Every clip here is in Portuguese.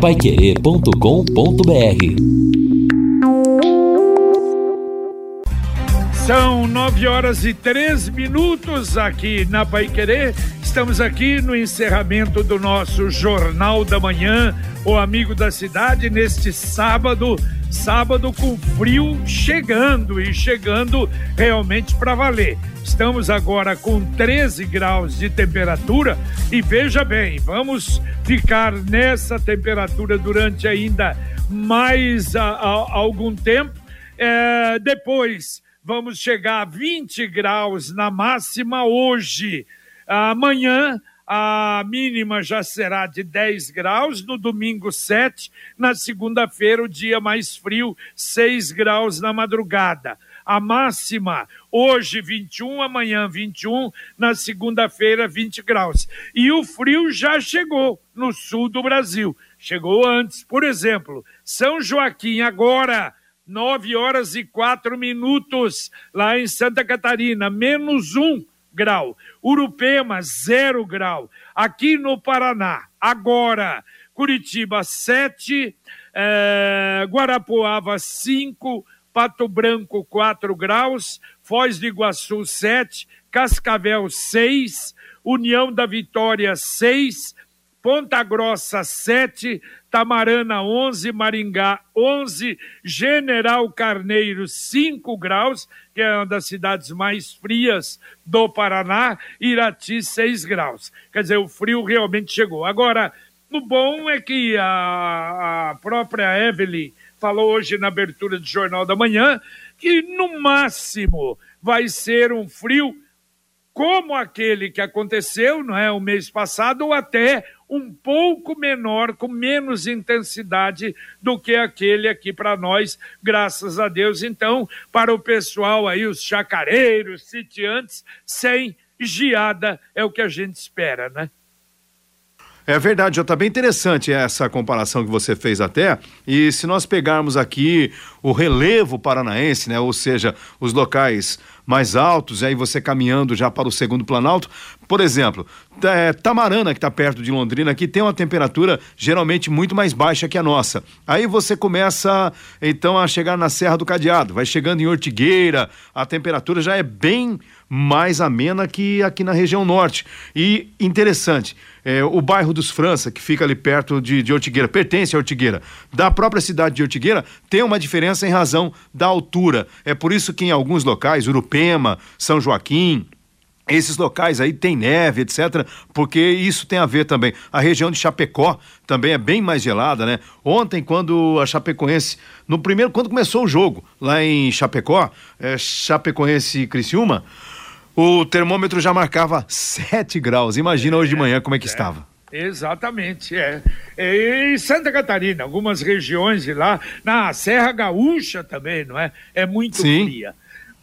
paiquerê.com.br São nove horas e três minutos aqui na Paiquerê. Estamos aqui no encerramento do nosso Jornal da Manhã, o Amigo da Cidade, neste sábado. Sábado com frio chegando e chegando realmente para valer. Estamos agora com 13 graus de temperatura e veja bem, vamos ficar nessa temperatura durante ainda mais a, a, algum tempo. É, depois vamos chegar a 20 graus na máxima hoje. Amanhã a mínima já será de 10 graus, no domingo 7, na segunda-feira o dia mais frio, 6 graus na madrugada. A máxima hoje 21, amanhã 21, na segunda-feira 20 graus. E o frio já chegou no sul do Brasil. Chegou antes, por exemplo, São Joaquim agora 9 horas e 4 minutos lá em Santa Catarina, menos um grau. Urupema, zero grau. Aqui no Paraná, agora, Curitiba, 7, é, Guarapuava, 5, Pato Branco, 4 graus, Foz do Iguaçu, 7, Cascavel, 6, União da Vitória, 6, Ponta Grossa 7, Tamarana 11, Maringá 11, General Carneiro 5 graus, que é uma das cidades mais frias do Paraná, Irati 6 graus. Quer dizer, o frio realmente chegou. Agora, o bom é que a, a própria Evelyn falou hoje na abertura do Jornal da Manhã que no máximo vai ser um frio como aquele que aconteceu, não é, o mês passado ou até um pouco menor, com menos intensidade do que aquele aqui para nós, graças a Deus. Então, para o pessoal aí, os chacareiros, sitiantes, sem geada é o que a gente espera, né? É verdade, está bem interessante essa comparação que você fez até. E se nós pegarmos aqui o relevo paranaense, né, ou seja, os locais mais altos, e aí você caminhando já para o segundo planalto, por exemplo, é, Tamarana, que está perto de Londrina, que tem uma temperatura geralmente muito mais baixa que a nossa. Aí você começa, então, a chegar na Serra do Cadeado, vai chegando em Ortigueira, a temperatura já é bem mais amena que aqui na região norte. E interessante, é, o bairro dos França, que fica ali perto de, de Ortigueira, pertence a Ortigueira, da própria cidade de Ortigueira, tem uma diferença em razão da altura. É por isso que em alguns locais, Urupema, São Joaquim, esses locais aí tem neve, etc., porque isso tem a ver também. A região de Chapecó também é bem mais gelada, né? Ontem, quando a Chapecoense, no primeiro, quando começou o jogo lá em Chapecó, é, Chapecoense e Criciúma, o termômetro já marcava 7 graus. Imagina hoje de manhã como é que é, estava. Exatamente, é. E Santa Catarina, algumas regiões de lá, na Serra Gaúcha também, não é? É muito Sim. fria.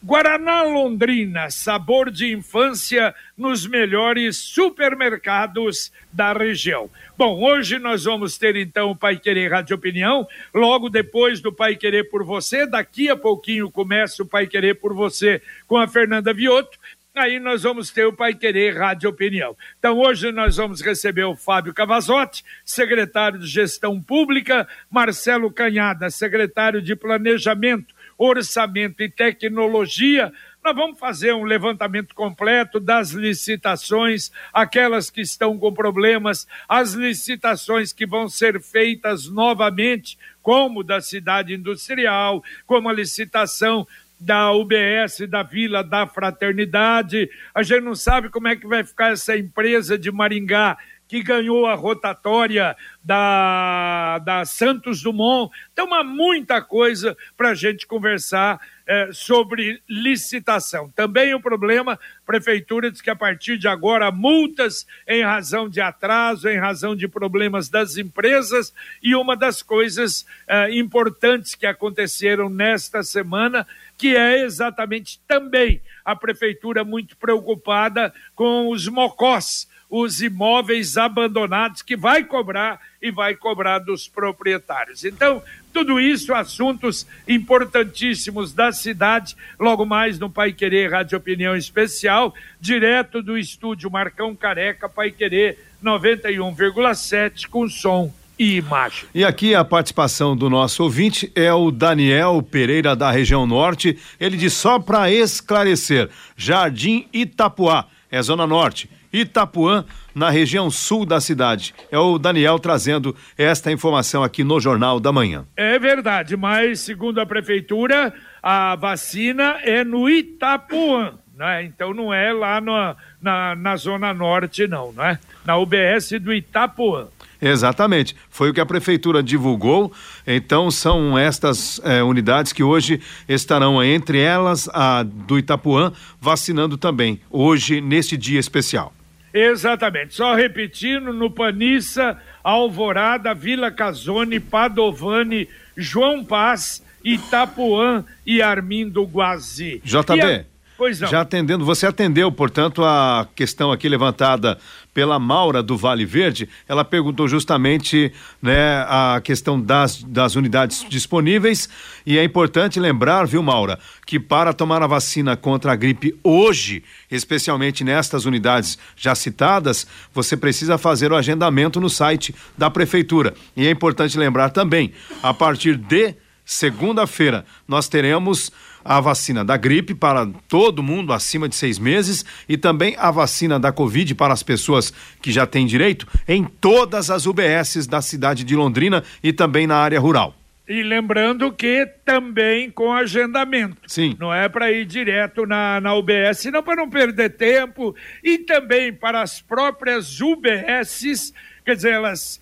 Guaraná Londrina, sabor de infância nos melhores supermercados da região. Bom, hoje nós vamos ter então o Pai Querer Rádio Opinião, logo depois do Pai Querer por Você, daqui a pouquinho começa o Pai Querer por Você com a Fernanda Vioto, aí nós vamos ter o Pai Querer Rádio Opinião. Então hoje nós vamos receber o Fábio Cavazotti, secretário de Gestão Pública, Marcelo Canhada, secretário de Planejamento, Orçamento e Tecnologia. Nós vamos fazer um levantamento completo das licitações, aquelas que estão com problemas, as licitações que vão ser feitas novamente, como da cidade industrial, como a licitação da UBS, da Vila da Fraternidade. A gente não sabe como é que vai ficar essa empresa de Maringá que ganhou a rotatória da, da Santos Dumont. Então, há muita coisa para a gente conversar é, sobre licitação. Também o problema, prefeitura diz que a partir de agora multas em razão de atraso, em razão de problemas das empresas e uma das coisas é, importantes que aconteceram nesta semana, que é exatamente também a prefeitura muito preocupada com os mocós, os imóveis abandonados que vai cobrar e vai cobrar dos proprietários. Então, tudo isso, assuntos importantíssimos da cidade, logo mais no Pai Querer Rádio Opinião Especial, direto do estúdio Marcão Careca, Pai Querer 91,7, com som e imagem. E aqui a participação do nosso ouvinte é o Daniel Pereira da região norte. Ele diz só para esclarecer: Jardim Itapuá, é zona norte. Itapuã, na região sul da cidade. É o Daniel trazendo esta informação aqui no Jornal da Manhã. É verdade, mas segundo a prefeitura, a vacina é no Itapuã, né? Então não é lá no, na, na zona norte, não, né? Na UBS do Itapuã. Exatamente, foi o que a prefeitura divulgou. Então são estas eh, unidades que hoje estarão entre elas a do Itapuã vacinando também hoje neste dia especial. Exatamente. Só repetindo, no Panissa, Alvorada, Vila Casone, Padovani, João Paz, Itapuã e Armindo Guazi. JB. Pois não. Já atendendo, você atendeu, portanto, a questão aqui levantada pela Maura do Vale Verde. Ela perguntou justamente né, a questão das, das unidades disponíveis. E é importante lembrar, viu, Maura, que para tomar a vacina contra a gripe hoje, especialmente nestas unidades já citadas, você precisa fazer o agendamento no site da Prefeitura. E é importante lembrar também, a partir de segunda-feira, nós teremos a vacina da gripe para todo mundo acima de seis meses e também a vacina da Covid para as pessoas que já têm direito em todas as UBSs da cidade de Londrina e também na área rural. E lembrando que também com agendamento. Sim. Não é para ir direto na, na UBS, não para não perder tempo. E também para as próprias UBSs, quer dizer, elas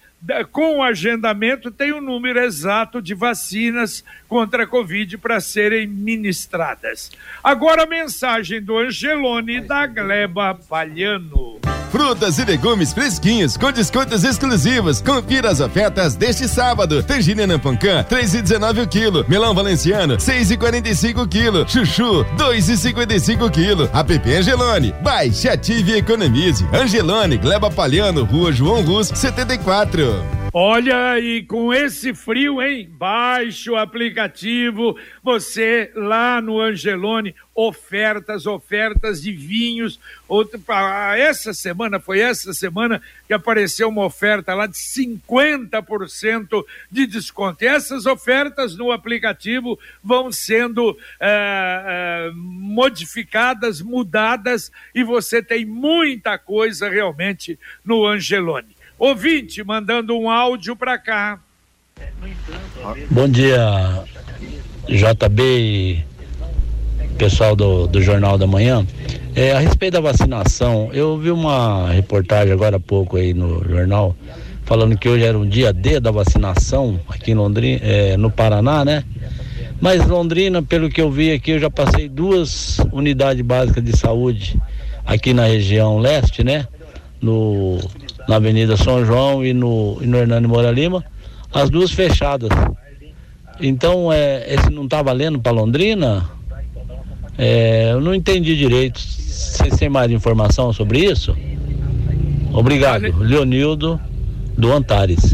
com o agendamento, tem o um número exato de vacinas contra a Covid para serem ministradas. Agora a mensagem do Angelone da Gleba Palhano. Frutas e legumes fresquinhos com descontos exclusivos. Confira as ofertas deste sábado. Tangerina Pancã, 3,19 o quilo. Melão Valenciano, 6,45 o quilo. Chuchu, 2,55 o quilo. App Angelone. Baixe, ative e economize. Angelone, Gleba Palhano, Rua João Rus, 74. Olha, e com esse frio, hein? Baixe o aplicativo, você lá no Angelone, ofertas, ofertas de vinhos. Outra, essa semana, foi essa semana que apareceu uma oferta lá de 50% de desconto. E essas ofertas no aplicativo vão sendo é, é, modificadas, mudadas, e você tem muita coisa realmente no Angelone. Ouvinte mandando um áudio para cá. Bom dia, JB pessoal do, do Jornal da Manhã. É, a respeito da vacinação, eu vi uma reportagem agora há pouco aí no jornal falando que hoje era um dia D da vacinação aqui em Londrina, é, no Paraná, né? Mas Londrina, pelo que eu vi aqui, eu já passei duas unidades básicas de saúde aqui na região leste, né? No na Avenida São João e no, e no Hernani Moura Lima, as duas fechadas. Então, é, esse não está valendo para Londrina? É, eu não entendi direito. Vocês têm mais informação sobre isso? Obrigado. Leonildo do Antares.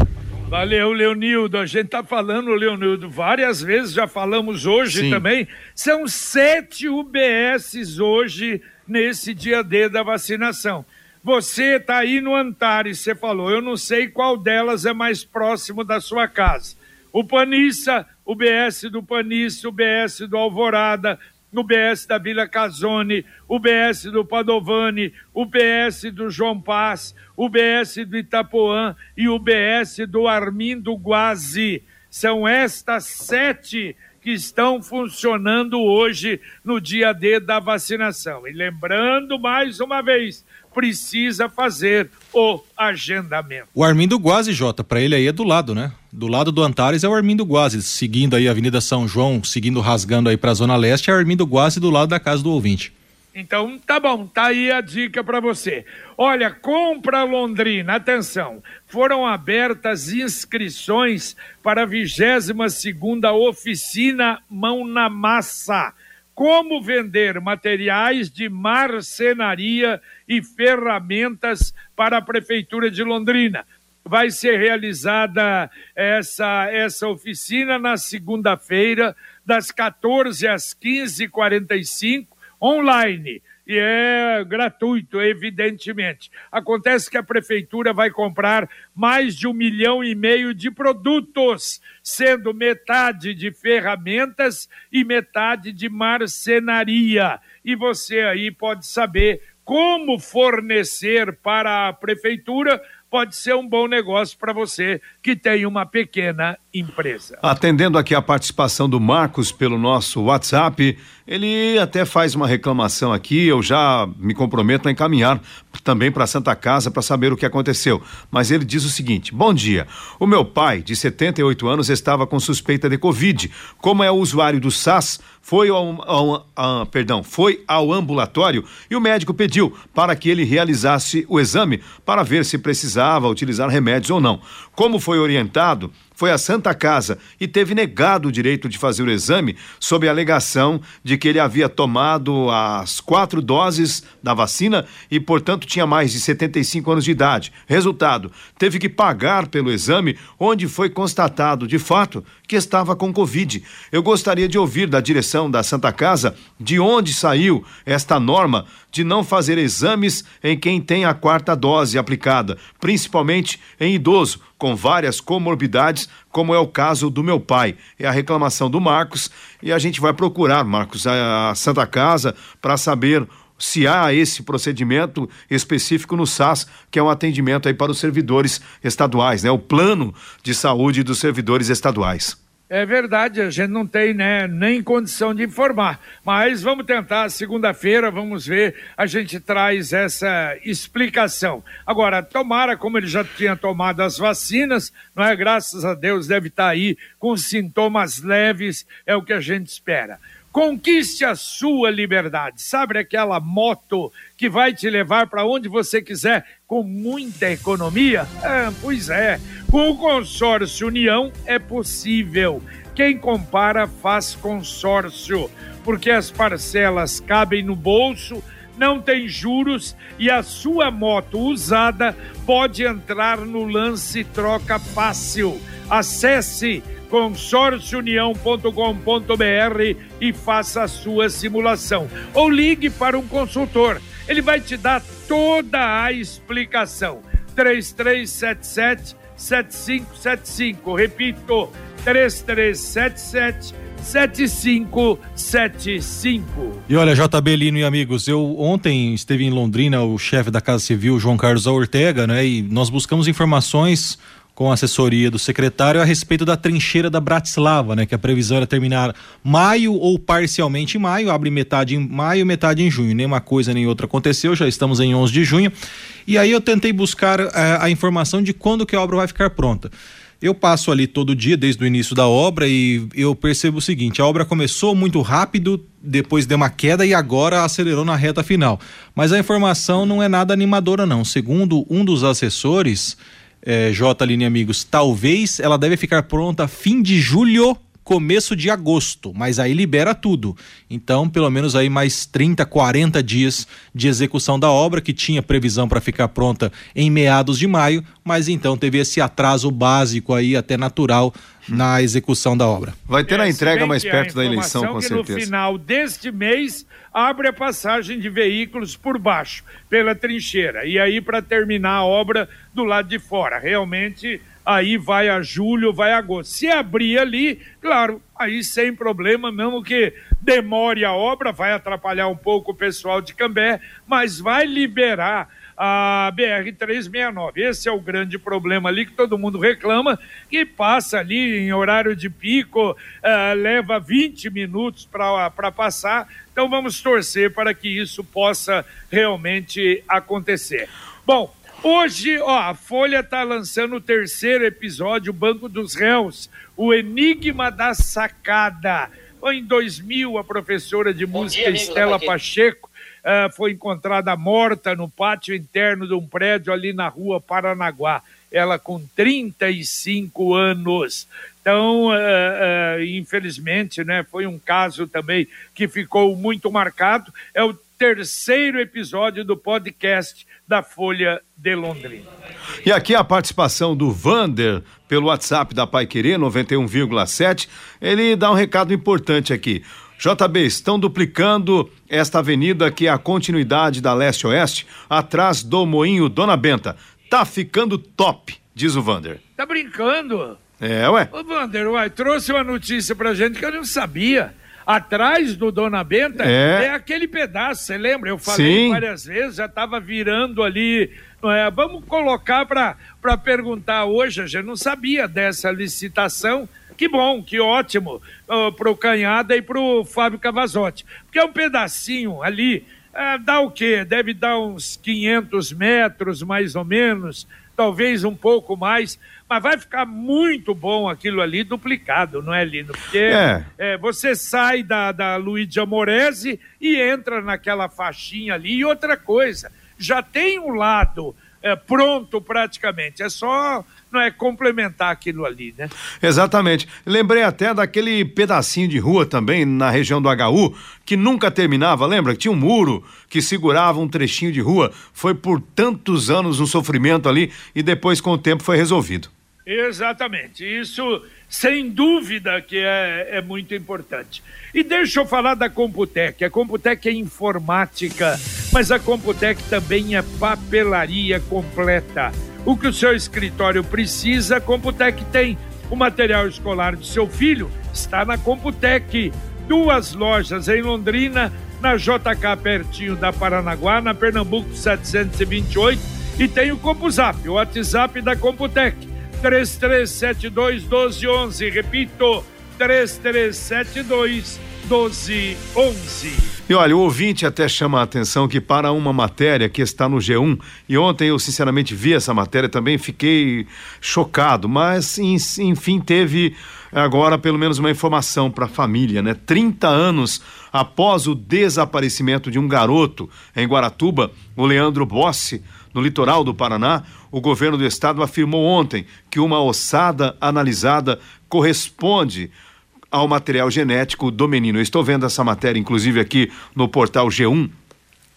Valeu, Leonildo. A gente está falando, Leonildo, várias vezes, já falamos hoje Sim. também. São sete UBSs hoje nesse dia D da vacinação. Você está aí no Antares, você falou, eu não sei qual delas é mais próximo da sua casa. O Panissa, o BS do Panissa, o BS do Alvorada, o BS da Vila Casone, o BS do Padovani, o BS do João Paz, o BS do Itapuã e o BS do Armindo Guazi. São estas sete que estão funcionando hoje no dia D da vacinação. E lembrando mais uma vez, precisa fazer o agendamento. O Armindo Guazi, Jota, para ele aí é do lado, né? Do lado do Antares é o Armindo Guazi, seguindo aí a Avenida São João, seguindo rasgando aí para a Zona Leste, é o Armindo Guazi do lado da casa do ouvinte. Então, tá bom, tá aí a dica para você. Olha, compra Londrina, atenção, foram abertas inscrições para a 22 segunda oficina Mão na Massa como vender materiais de marcenaria e ferramentas para a Prefeitura de Londrina. Vai ser realizada essa, essa oficina na segunda-feira, das 14 às 15h45, online. e é gratuito, evidentemente. Acontece que a prefeitura vai comprar mais de um milhão e meio de produtos, sendo metade de ferramentas e metade de marcenaria. E você aí pode saber como fornecer para a prefeitura pode ser um bom negócio para você que tem uma pequena empresa. Atendendo aqui a participação do Marcos pelo nosso WhatsApp, ele até faz uma reclamação aqui, eu já me comprometo a encaminhar também para Santa Casa para saber o que aconteceu. Mas ele diz o seguinte: Bom dia. O meu pai, de 78 anos, estava com suspeita de Covid. Como é usuário do SAS, foi ao, ao, ao, perdão, foi ao ambulatório e o médico pediu para que ele realizasse o exame para ver se precisava utilizar remédios ou não. Como foi orientado, foi à Santa Casa e teve negado o direito de fazer o exame sob a alegação de que ele havia tomado as quatro doses da vacina e, portanto, tinha mais de 75 anos de idade. Resultado: teve que pagar pelo exame, onde foi constatado, de fato, que estava com Covid. Eu gostaria de ouvir da direção da Santa Casa de onde saiu esta norma de não fazer exames em quem tem a quarta dose aplicada, principalmente em idoso com várias comorbidades, como é o caso do meu pai. É a reclamação do Marcos e a gente vai procurar, Marcos, a Santa Casa para saber se há esse procedimento específico no SAS, que é um atendimento aí para os servidores estaduais, né? O plano de saúde dos servidores estaduais. É verdade, a gente não tem né, nem condição de informar. Mas vamos tentar, segunda-feira, vamos ver, a gente traz essa explicação. Agora, tomara, como ele já tinha tomado as vacinas, não é? Graças a Deus, deve estar aí com sintomas leves, é o que a gente espera. Conquiste a sua liberdade. Sabe aquela moto que vai te levar para onde você quiser com muita economia? Ah, pois é. Com o consórcio União é possível. Quem compara faz consórcio, porque as parcelas cabem no bolso, não tem juros e a sua moto usada pode entrar no lance troca fácil. Acesse consórciounião.com.br e faça a sua simulação. Ou ligue para um consultor. Ele vai te dar toda a explicação. 3377 7575. Repito, 3377 7575. E olha, JB Lino e amigos, eu ontem esteve em Londrina o chefe da Casa Civil, João Carlos Ortega, né? E nós buscamos informações com a assessoria do secretário a respeito da trincheira da Bratislava, né? Que a previsão era terminar maio ou parcialmente em maio, abre metade em maio, metade em junho. Nenhuma coisa nem outra aconteceu, já estamos em 11 de junho. E aí eu tentei buscar uh, a informação de quando que a obra vai ficar pronta. Eu passo ali todo dia desde o início da obra e eu percebo o seguinte: a obra começou muito rápido, depois deu uma queda e agora acelerou na reta final. Mas a informação não é nada animadora, não. Segundo um dos assessores, é, J. Aline Amigos, talvez ela deve ficar pronta fim de julho, começo de agosto, mas aí libera tudo. Então, pelo menos aí mais 30, 40 dias de execução da obra, que tinha previsão para ficar pronta em meados de maio, mas então teve esse atraso básico aí, até natural, na execução da obra. Vai ter é, a entrega mais perto da eleição, com certeza. No final deste mês abre a passagem de veículos por baixo, pela trincheira. E aí, para terminar a obra do lado de fora. Realmente, aí vai a julho, vai a agosto. Se abrir ali, claro, aí sem problema, mesmo que demore a obra, vai atrapalhar um pouco o pessoal de Cambé, mas vai liberar a BR-369. Esse é o grande problema ali que todo mundo reclama, que passa ali em horário de pico, uh, leva 20 minutos para passar. Então vamos torcer para que isso possa realmente acontecer. Bom, Hoje, ó, a Folha está lançando o terceiro episódio, o Banco dos Réus, o Enigma da Sacada. Em 2000, a professora de Bom música dia, Estela Pacheco uh, foi encontrada morta no pátio interno de um prédio ali na rua Paranaguá. Ela com 35 anos. Então, uh, uh, infelizmente, né, foi um caso também que ficou muito marcado. É o terceiro episódio do podcast da Folha de Londrina. E aqui a participação do Vander pelo WhatsApp da Pai Querer 91,7. Ele dá um recado importante aqui. JB, estão duplicando esta avenida que é a continuidade da leste-oeste, atrás do Moinho Dona Benta. Tá ficando top, diz o Vander. Tá brincando? É, ué. Ô, Vander, uai, trouxe uma notícia pra gente que eu não sabia. Atrás do Dona Benta É. é, aquele pedaço, você lembra? Eu falei Sim. várias vezes, já tava virando ali. é? Vamos colocar pra perguntar hoje, a gente não sabia dessa licitação. Que bom, que ótimo uh, pro Canhada e pro Fábio Cavazotti. Porque é um pedacinho ali, ah, dá o quê? Deve dar uns 500 metros, mais ou menos, talvez um pouco mais, mas vai ficar muito bom aquilo ali duplicado, não é, Lino? Porque É. é, você sai da, da Luigi Amorese e entra naquela faixinha ali. E outra coisa, já tem um lado é, pronto praticamente, é só não é complementar aquilo ali, né? Exatamente. Lembrei até daquele pedacinho de rua também na região do HU que nunca terminava, lembra? Tinha um muro que segurava um trechinho de rua. Foi por tantos anos um sofrimento ali e depois com o tempo foi resolvido. Exatamente. Isso, sem dúvida, que é, é muito importante. E deixa eu falar da Computec. A Computec é informática, mas a Computec também é papelaria completa. O que o seu escritório precisa, a Computec tem. O material escolar de seu filho está na Computec. Duas lojas em Londrina, na JK pertinho da Paranaguá, na Pernambuco 728 e tem o Compuzap, o WhatsApp da Computec. 3372 1211. Repito, 3372 1211. E olha, o ouvinte até chama a atenção que para uma matéria que está no G1, e ontem eu sinceramente vi essa matéria também, fiquei chocado, mas en- enfim teve agora pelo menos uma informação para a família, né? 30 anos após o desaparecimento de um garoto em Guaratuba, o Leandro Bossi, no litoral do Paraná, o governo do estado afirmou ontem que uma ossada analisada corresponde ao material genético do menino. Eu estou vendo essa matéria, inclusive, aqui no portal G1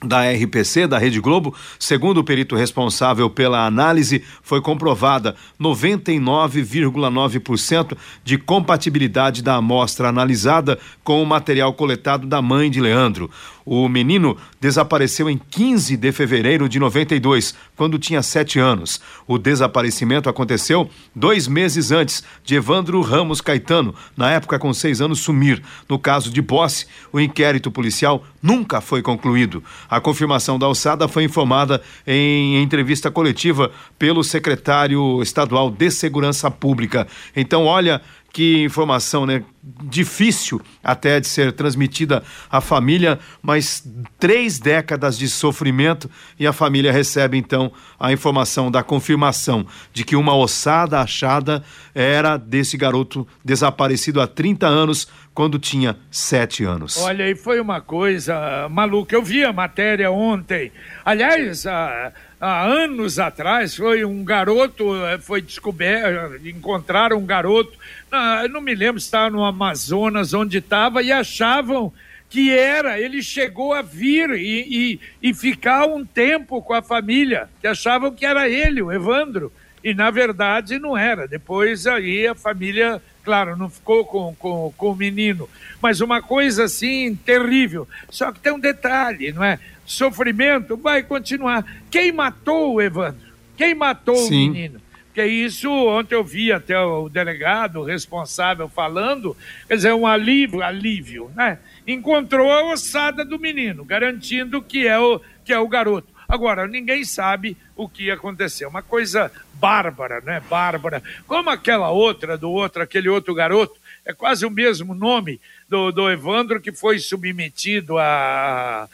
da RPC, da Rede Globo, segundo o perito responsável pela análise, foi comprovada 99,9% de compatibilidade da amostra analisada com o material coletado da mãe de Leandro. O menino desapareceu em 15 de fevereiro de 92, quando tinha sete anos. O desaparecimento aconteceu dois meses antes de Evandro Ramos Caetano, na época com seis anos, sumir. No caso de Bossi, o inquérito policial nunca foi concluído. A confirmação da alçada foi informada em entrevista coletiva pelo secretário estadual de Segurança Pública. Então, olha que informação, né? Difícil até de ser transmitida à família, mas três décadas de sofrimento e a família recebe então a informação da confirmação de que uma ossada achada era desse garoto desaparecido há 30 anos, quando tinha sete anos. Olha, e foi uma coisa maluca. Eu vi a matéria ontem. Aliás, há, há anos atrás, foi um garoto, eh, foi descoberto, encontraram um garoto, ah, não me lembro se estava no Amazonas, onde estava, e achavam que era, ele chegou a vir e, e, e ficar um tempo com a família, que achavam que era ele, o Evandro, e na verdade não era. Depois aí a família, claro, não ficou com, com, com o menino, mas uma coisa assim terrível. Só que tem um detalhe, não é? Sofrimento vai continuar. Quem matou o Evandro? Quem matou Sim. o menino? Porque isso, ontem eu vi até o delegado o responsável falando, quer dizer, um alívio, alívio, né? Encontrou a ossada do menino, garantindo que é o, que é o garoto. Agora, ninguém sabe o que aconteceu. Uma coisa bárbara, né? Bárbara. Como aquela outra, do outro, aquele outro garoto, é quase o mesmo nome do, do Evandro que foi submetido a,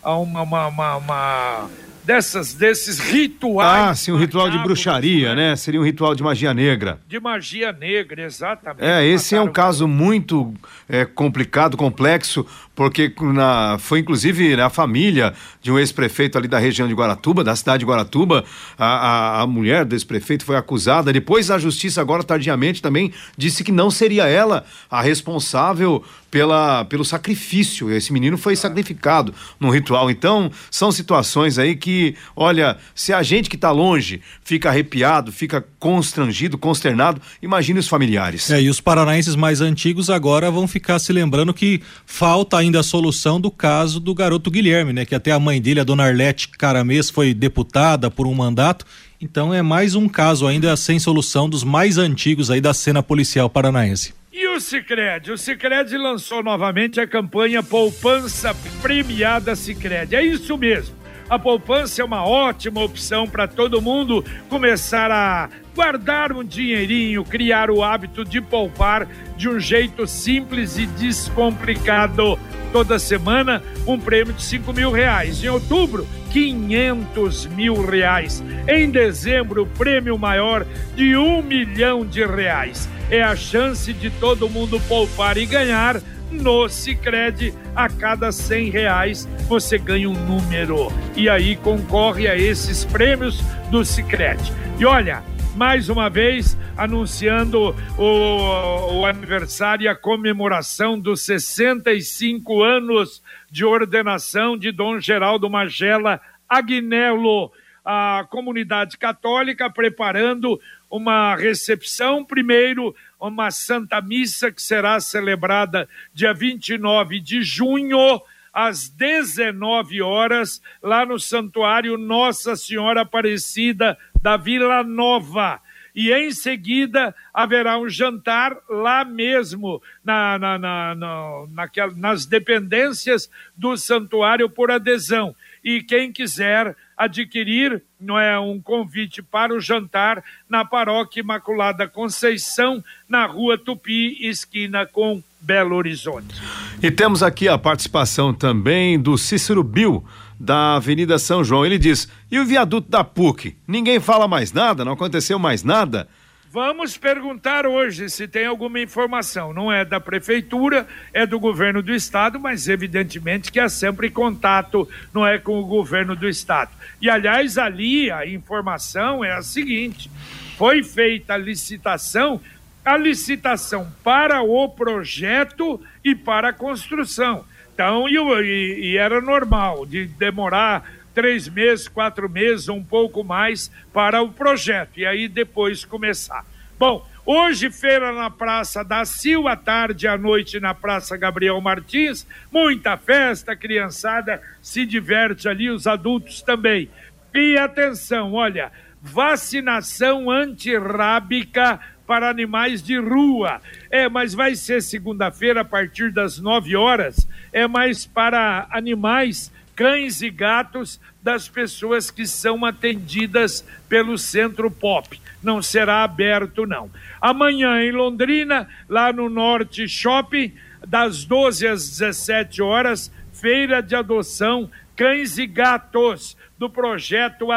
a uma, uma, uma, uma dessas, desses rituais. Ah, sim, um ritual de bruxaria, né? Seria um ritual de magia negra. De magia negra, exatamente. É, esse é um caso muito é, complicado, complexo, porque na, foi inclusive né, a família de um ex-prefeito ali da região de Guaratuba, da cidade de Guaratuba, a, a, a mulher desse prefeito foi acusada. Depois a justiça, agora tardiamente, também disse que não seria ela a responsável pela, pelo sacrifício. Esse menino foi sacrificado num ritual. Então, são situações aí que que, olha, se a gente que está longe fica arrepiado, fica constrangido, consternado, imagine os familiares. É, e os paranaenses mais antigos agora vão ficar se lembrando que falta ainda a solução do caso do garoto Guilherme, né? Que até a mãe dele, a dona Arlete Caramês, foi deputada por um mandato. Então é mais um caso ainda sem solução dos mais antigos aí da cena policial paranaense. E o Cicred? O Cicred lançou novamente a campanha Poupança Premiada Cicred. É isso mesmo. A poupança é uma ótima opção para todo mundo começar a guardar um dinheirinho, criar o hábito de poupar de um jeito simples e descomplicado. Toda semana, um prêmio de 5 mil reais. Em outubro, 500 mil reais. Em dezembro, prêmio maior de um milhão de reais. É a chance de todo mundo poupar e ganhar no Sicredi. A cada cem reais você ganha um número. E aí concorre a esses prêmios do Sicredi. E olha, mais uma vez anunciando o, o aniversário e a comemoração dos 65 anos de ordenação de Dom Geraldo Magela Agnello, a comunidade católica preparando uma recepção primeiro uma Santa Missa que será celebrada dia 29 de junho, às 19 horas, lá no Santuário Nossa Senhora Aparecida da Vila Nova. E em seguida haverá um jantar lá mesmo, na, na, na, na naquela, nas dependências do santuário por adesão. E quem quiser adquirir não é um convite para o jantar na Paróquia Imaculada Conceição, na Rua Tupi, esquina com Belo Horizonte. E temos aqui a participação também do Cícero Bill, da Avenida São João. Ele diz: "E o viaduto da PUC? Ninguém fala mais nada, não aconteceu mais nada?" Vamos perguntar hoje se tem alguma informação. Não é da prefeitura, é do governo do estado, mas evidentemente que há sempre contato, não é com o governo do estado. E aliás, ali a informação é a seguinte: foi feita a licitação, a licitação para o projeto e para a construção. Então, e, e, era normal de demorar três meses, quatro meses, um pouco mais para o projeto, e aí depois começar. Bom, hoje feira na Praça da Sil, à tarde à noite na Praça Gabriel Martins, muita festa, criançada se diverte ali, os adultos também. E atenção, olha, vacinação antirrábica para animais de rua. É, mas vai ser segunda-feira a partir das 9 horas. É mais para animais cães e gatos das pessoas que são atendidas pelo Centro Pop. Não será aberto, não. Amanhã em Londrina, lá no Norte Shopping, das 12 às 17 horas, feira de adoção cães e gatos do projeto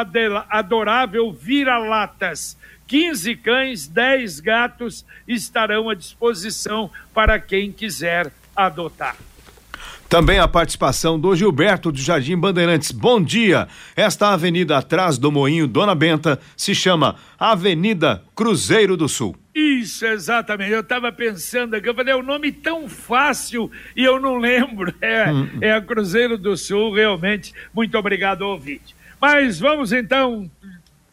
Adorável Vira-Latas. 15 cães, 10 gatos estarão à disposição para quem quiser adotar. Também a participação do Gilberto de Jardim Bandeirantes. Bom dia. Esta avenida atrás do Moinho Dona Benta se chama Avenida Cruzeiro do Sul. Isso, exatamente. Eu estava pensando aqui, eu falei, é um nome tão fácil e eu não lembro. É, hum. é a Cruzeiro do Sul, realmente. Muito obrigado, ouvinte. Mas vamos então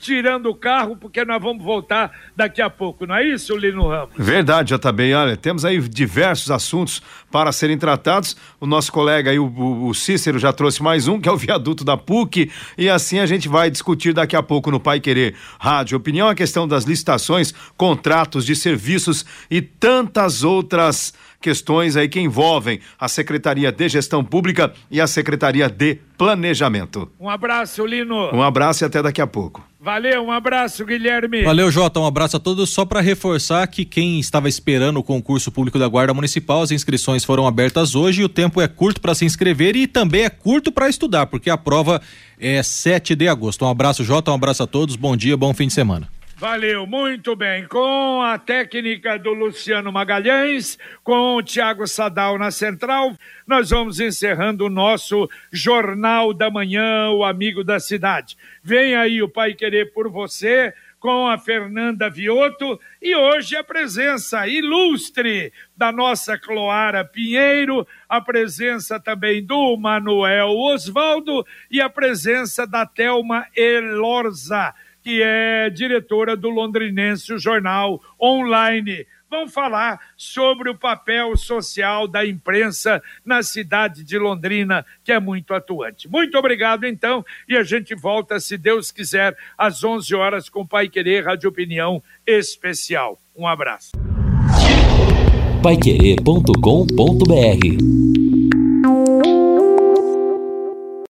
tirando o carro, porque nós vamos voltar daqui a pouco, não é isso, Lino Ramos? Verdade, bem. Olha, temos aí diversos assuntos para serem tratados. O nosso colega aí, o, o, Cícero, já trouxe mais um, que é o viaduto da PUC, e assim a gente vai discutir daqui a pouco no Pai Querer Rádio Opinião a questão das licitações, contratos de serviços e tantas outras questões aí que envolvem a Secretaria de Gestão Pública e a Secretaria de Planejamento. Um abraço, Lino. Um abraço e até daqui a pouco. Valeu, um abraço, Guilherme. Valeu, Jota, um abraço a todos. Só para reforçar que quem estava esperando o concurso público da Guarda Municipal, as inscrições foram abertas hoje e o tempo é curto para se inscrever e também é curto para estudar, porque a prova é 7 de agosto. Um abraço, Jota, um abraço a todos. Bom dia, bom fim de semana. Valeu, muito bem. Com a técnica do Luciano Magalhães, com o Tiago Sadal na central, nós vamos encerrando o nosso Jornal da Manhã, o Amigo da Cidade. Vem aí o Pai Querer por você, com a Fernanda Vioto e hoje a presença ilustre da nossa Cloara Pinheiro, a presença também do Manuel Osvaldo e a presença da Telma Elorza, que é diretora do Londrinense Jornal Online vão falar sobre o papel social da imprensa na cidade de Londrina, que é muito atuante. Muito obrigado, então, e a gente volta, se Deus quiser, às 11 horas com Pai Querer Rádio Opinião Especial. Um abraço.